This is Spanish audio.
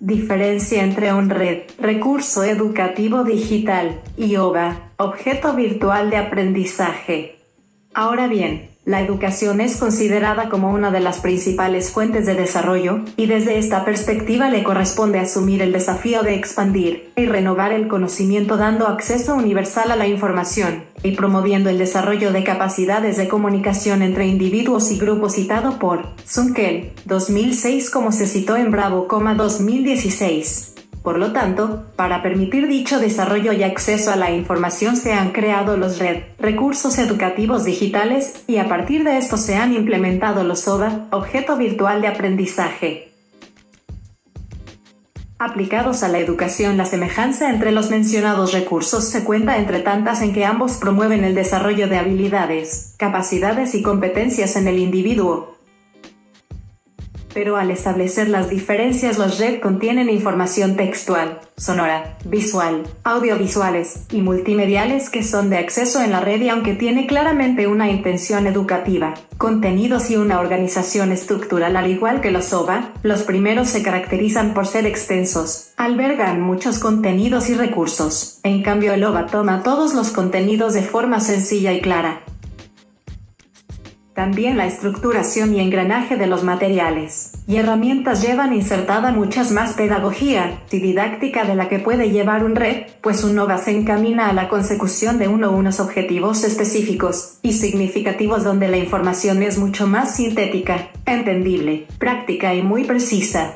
Diferencia entre un red, recurso educativo digital, y OVA, objeto virtual de aprendizaje. Ahora bien, la educación es considerada como una de las principales fuentes de desarrollo, y desde esta perspectiva le corresponde asumir el desafío de expandir y renovar el conocimiento dando acceso universal a la información, y promoviendo el desarrollo de capacidades de comunicación entre individuos y grupos citado por Sunkel, 2006 como se citó en Bravo, 2016. Por lo tanto, para permitir dicho desarrollo y acceso a la información se han creado los RED, recursos educativos digitales, y a partir de esto se han implementado los ODA, objeto virtual de aprendizaje. Aplicados a la educación, la semejanza entre los mencionados recursos se cuenta entre tantas en que ambos promueven el desarrollo de habilidades, capacidades y competencias en el individuo, pero al establecer las diferencias los RED contienen información textual, sonora, visual, audiovisuales y multimediales que son de acceso en la red y aunque tiene claramente una intención educativa, contenidos y una organización estructural al igual que los OVA, los primeros se caracterizan por ser extensos, albergan muchos contenidos y recursos, en cambio el OVA toma todos los contenidos de forma sencilla y clara, también la estructuración y engranaje de los materiales y herramientas llevan insertada muchas más pedagogía y didáctica de la que puede llevar un red, pues un NOVA se encamina a la consecución de uno unos objetivos específicos y significativos donde la información es mucho más sintética, entendible, práctica y muy precisa.